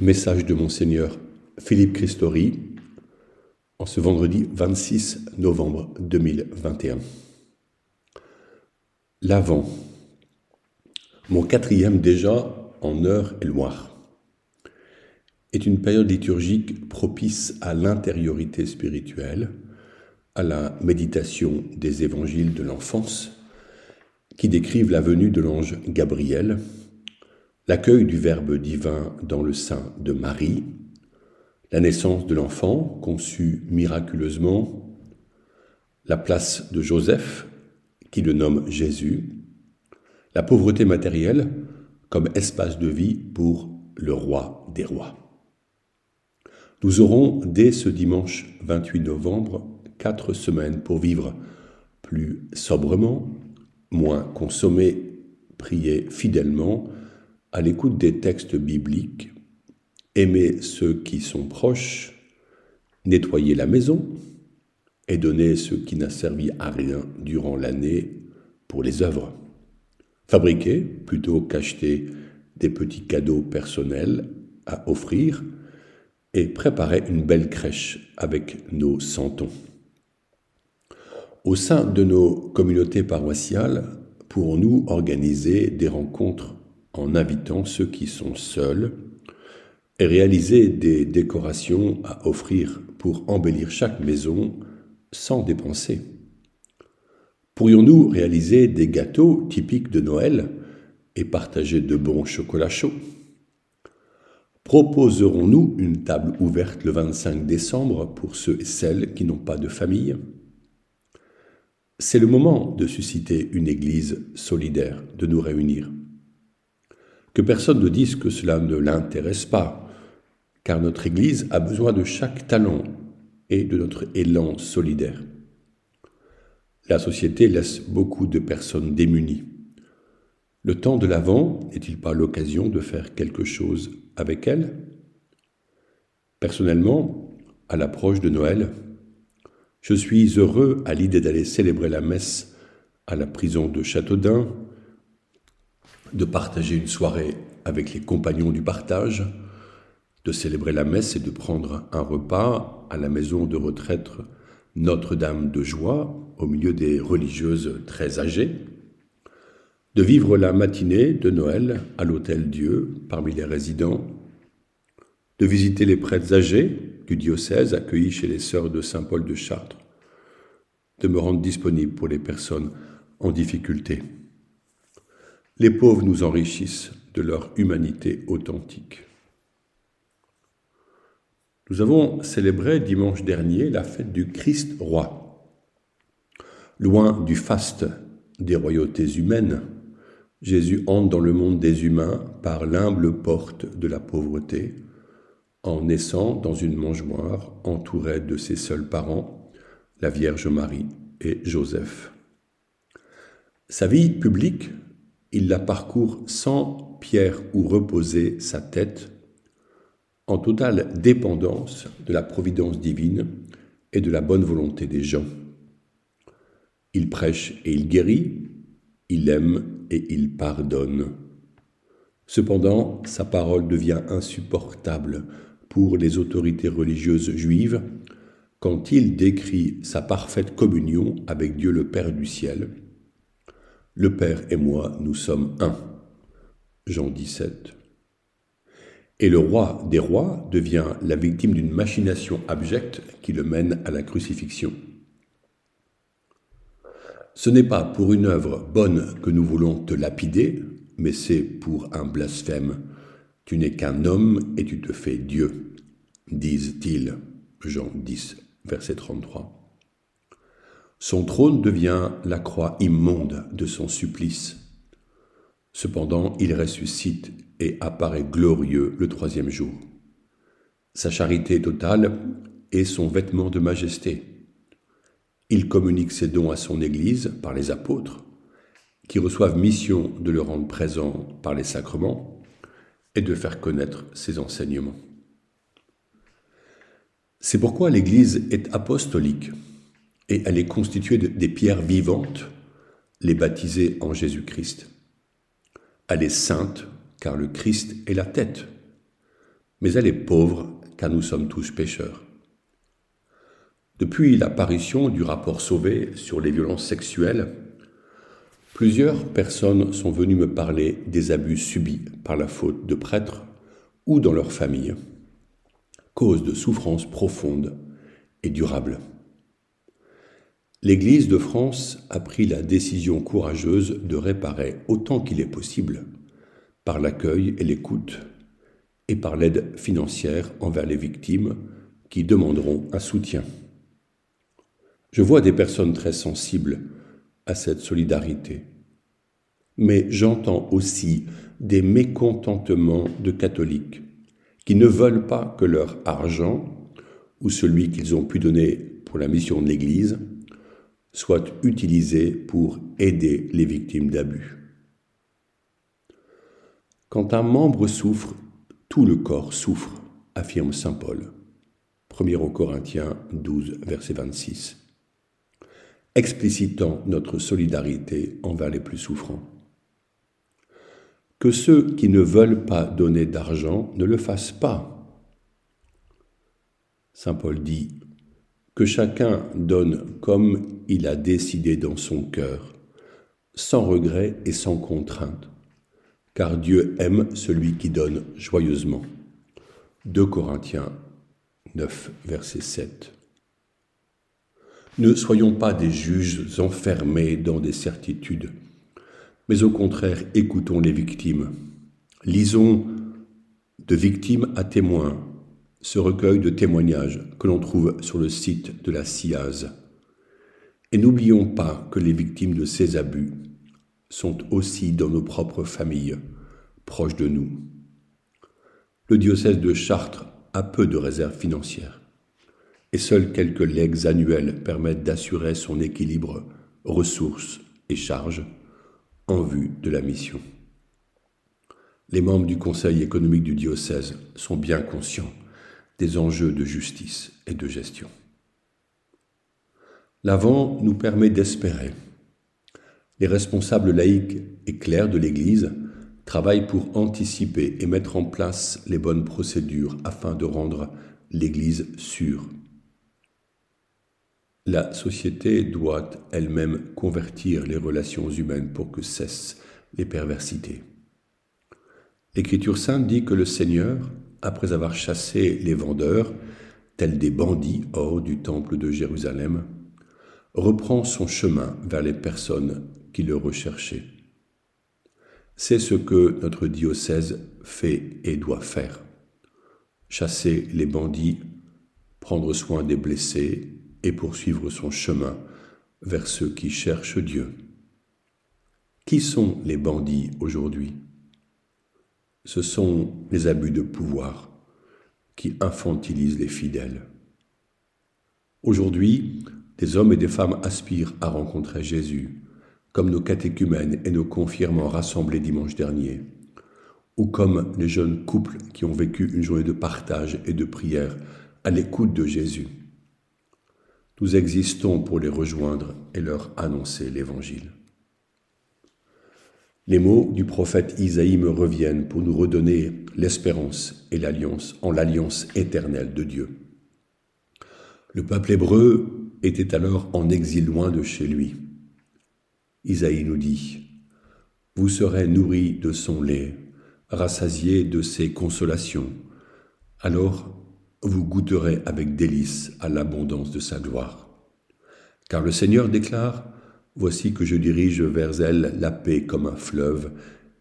Message de Monseigneur Philippe Christori en ce vendredi 26 novembre 2021. L'Avent, mon quatrième déjà en heure et loire, est une période liturgique propice à l'intériorité spirituelle, à la méditation des évangiles de l'enfance, qui décrivent la venue de l'ange Gabriel l'accueil du Verbe divin dans le sein de Marie, la naissance de l'enfant conçu miraculeusement, la place de Joseph, qui le nomme Jésus, la pauvreté matérielle comme espace de vie pour le roi des rois. Nous aurons dès ce dimanche 28 novembre quatre semaines pour vivre plus sobrement, moins consommer, prier fidèlement, à l'écoute des textes bibliques, aimer ceux qui sont proches, nettoyer la maison et donner ce qui n'a servi à rien durant l'année pour les œuvres. Fabriquer plutôt qu'acheter des petits cadeaux personnels à offrir et préparer une belle crèche avec nos santons. Au sein de nos communautés paroissiales, pourrons-nous organiser des rencontres en invitant ceux qui sont seuls et réaliser des décorations à offrir pour embellir chaque maison sans dépenser. Pourrions-nous réaliser des gâteaux typiques de Noël et partager de bons chocolats chauds? Proposerons-nous une table ouverte le 25 décembre pour ceux et celles qui n'ont pas de famille? C'est le moment de susciter une Église solidaire, de nous réunir. Que personne ne dise que cela ne l'intéresse pas, car notre Église a besoin de chaque talent et de notre élan solidaire. La société laisse beaucoup de personnes démunies. Le temps de l'Avent n'est-il pas l'occasion de faire quelque chose avec elles? Personnellement, à l'approche de Noël, je suis heureux à l'idée d'aller célébrer la messe à la prison de Châteaudun de partager une soirée avec les compagnons du partage, de célébrer la messe et de prendre un repas à la maison de retraite Notre-Dame de Joie, au milieu des religieuses très âgées, de vivre la matinée de Noël à l'Hôtel Dieu parmi les résidents, de visiter les prêtres âgés du diocèse accueillis chez les sœurs de Saint-Paul de Chartres, de me rendre disponible pour les personnes en difficulté. Les pauvres nous enrichissent de leur humanité authentique. Nous avons célébré dimanche dernier la fête du Christ roi. Loin du faste des royautés humaines, Jésus entre dans le monde des humains par l'humble porte de la pauvreté, en naissant dans une mangeoire entourée de ses seuls parents, la Vierge Marie et Joseph. Sa vie publique il la parcourt sans pierre où reposer sa tête, en totale dépendance de la providence divine et de la bonne volonté des gens. Il prêche et il guérit, il aime et il pardonne. Cependant, sa parole devient insupportable pour les autorités religieuses juives quand il décrit sa parfaite communion avec Dieu le Père du ciel le Père et moi, nous sommes un. Jean 17. Et le roi des rois devient la victime d'une machination abjecte qui le mène à la crucifixion. Ce n'est pas pour une œuvre bonne que nous voulons te lapider, mais c'est pour un blasphème. Tu n'es qu'un homme et tu te fais Dieu, disent-ils. Jean 10, verset 33. Son trône devient la croix immonde de son supplice. Cependant, il ressuscite et apparaît glorieux le troisième jour. Sa charité totale est son vêtement de majesté. Il communique ses dons à son Église par les apôtres, qui reçoivent mission de le rendre présent par les sacrements et de faire connaître ses enseignements. C'est pourquoi l'Église est apostolique et elle est constituée de, des pierres vivantes, les baptisées en Jésus-Christ. Elle est sainte car le Christ est la tête. mais elle est pauvre car nous sommes tous pécheurs. Depuis l'apparition du rapport Sauvé sur les violences sexuelles, plusieurs personnes sont venues me parler des abus subis par la faute de prêtres ou dans leur famille, cause de souffrances profondes et durables. L'Église de France a pris la décision courageuse de réparer autant qu'il est possible, par l'accueil et l'écoute, et par l'aide financière envers les victimes qui demanderont un soutien. Je vois des personnes très sensibles à cette solidarité. Mais j'entends aussi des mécontentements de catholiques qui ne veulent pas que leur argent, ou celui qu'ils ont pu donner pour la mission de l'Église, soit utilisé pour aider les victimes d'abus. Quand un membre souffre, tout le corps souffre, affirme Saint Paul. 1 Corinthiens 12, verset 26 explicitant notre solidarité envers les plus souffrants. Que ceux qui ne veulent pas donner d'argent ne le fassent pas. Saint Paul dit que chacun donne comme il a décidé dans son cœur, sans regret et sans contrainte, car Dieu aime celui qui donne joyeusement. 2 Corinthiens 9, verset 7. Ne soyons pas des juges enfermés dans des certitudes, mais au contraire écoutons les victimes. Lisons de victimes à témoins ce recueil de témoignages que l'on trouve sur le site de la CIAZ. Et n'oublions pas que les victimes de ces abus sont aussi dans nos propres familles, proches de nous. Le diocèse de Chartres a peu de réserves financières et seuls quelques legs annuels permettent d'assurer son équilibre ressources et charges en vue de la mission. Les membres du Conseil économique du diocèse sont bien conscients des enjeux de justice et de gestion. L'avant nous permet d'espérer. Les responsables laïcs et clercs de l'Église travaillent pour anticiper et mettre en place les bonnes procédures afin de rendre l'Église sûre la société doit elle-même convertir les relations humaines pour que cessent les perversités. L'Écriture sainte dit que le Seigneur, après avoir chassé les vendeurs, tels des bandits hors du temple de Jérusalem, reprend son chemin vers les personnes qui le recherchaient. C'est ce que notre diocèse fait et doit faire. Chasser les bandits, prendre soin des blessés, et poursuivre son chemin vers ceux qui cherchent Dieu. Qui sont les bandits aujourd'hui? Ce sont les abus de pouvoir qui infantilisent les fidèles. Aujourd'hui, des hommes et des femmes aspirent à rencontrer Jésus, comme nos catéchumènes et nos confirmants rassemblés dimanche dernier, ou comme les jeunes couples qui ont vécu une journée de partage et de prière à l'écoute de Jésus. Nous existons pour les rejoindre et leur annoncer l'Évangile. Les mots du prophète Isaïe me reviennent pour nous redonner l'espérance et l'alliance en l'alliance éternelle de Dieu. Le peuple hébreu était alors en exil loin de chez lui. Isaïe nous dit, Vous serez nourris de son lait, rassasiés de ses consolations. Alors vous goûterez avec délice à l'abondance de sa gloire. Car le Seigneur déclare, Voici que je dirige vers elle la paix comme un fleuve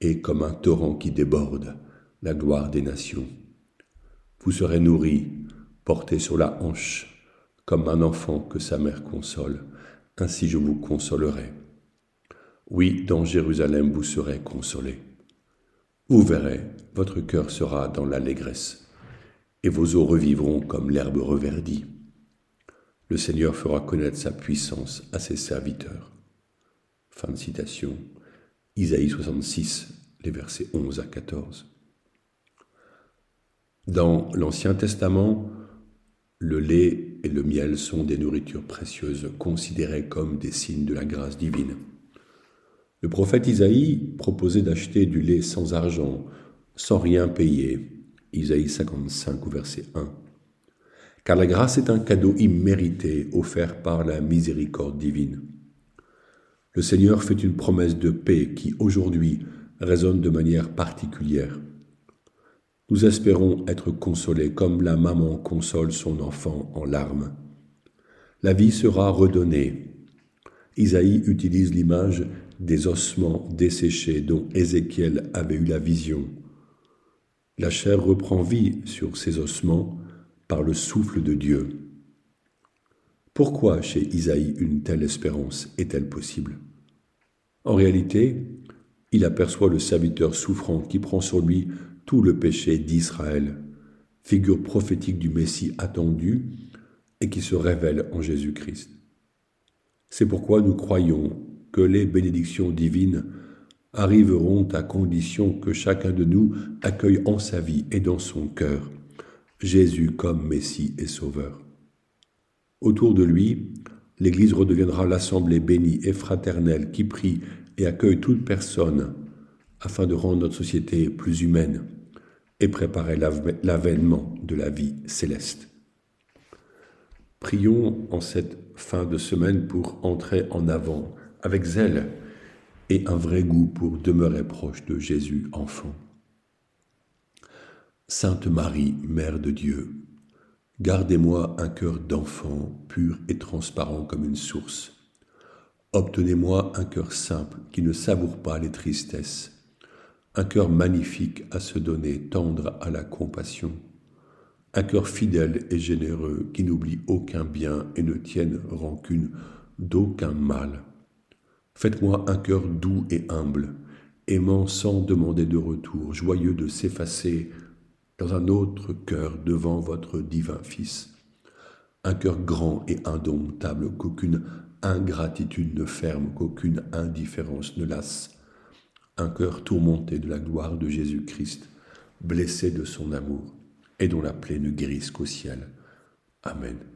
et comme un torrent qui déborde, la gloire des nations. Vous serez nourris, portés sur la hanche, comme un enfant que sa mère console, ainsi je vous consolerai. Oui, dans Jérusalem vous serez consolés. Vous verrez, votre cœur sera dans l'allégresse et vos eaux revivront comme l'herbe reverdie. Le Seigneur fera connaître sa puissance à ses serviteurs. Fin de citation. Isaïe 66, les versets 11 à 14. Dans l'Ancien Testament, le lait et le miel sont des nourritures précieuses considérées comme des signes de la grâce divine. Le prophète Isaïe proposait d'acheter du lait sans argent, sans rien payer, Isaïe 55 verset 1. Car la grâce est un cadeau immérité offert par la miséricorde divine. Le Seigneur fait une promesse de paix qui aujourd'hui résonne de manière particulière. Nous espérons être consolés comme la maman console son enfant en larmes. La vie sera redonnée. Isaïe utilise l'image des ossements desséchés dont Ézéchiel avait eu la vision. La chair reprend vie sur ces ossements par le souffle de Dieu. Pourquoi chez Isaïe une telle espérance est-elle possible? En réalité, il aperçoit le serviteur souffrant qui prend sur lui tout le péché d'Israël, figure prophétique du Messie attendu et qui se révèle en Jésus-Christ. C'est pourquoi nous croyons que les bénédictions divines arriveront à condition que chacun de nous accueille en sa vie et dans son cœur Jésus comme Messie et Sauveur. Autour de lui, l'Église redeviendra l'assemblée bénie et fraternelle qui prie et accueille toute personne afin de rendre notre société plus humaine et préparer l'avènement de la vie céleste. Prions en cette fin de semaine pour entrer en avant avec zèle et un vrai goût pour demeurer proche de Jésus enfant. Sainte Marie, Mère de Dieu, gardez-moi un cœur d'enfant pur et transparent comme une source. Obtenez-moi un cœur simple qui ne savoure pas les tristesses, un cœur magnifique à se donner, tendre à la compassion un cœur fidèle et généreux qui n'oublie aucun bien et ne tienne rancune d'aucun mal. Faites-moi un cœur doux et humble, aimant sans demander de retour, joyeux de s'effacer dans un autre cœur devant votre divin Fils. Un cœur grand et indomptable qu'aucune ingratitude ne ferme, qu'aucune indifférence ne lasse. Un cœur tourmenté de la gloire de Jésus-Christ, blessé de son amour et dont la plaie ne guérisse qu'au ciel. Amen.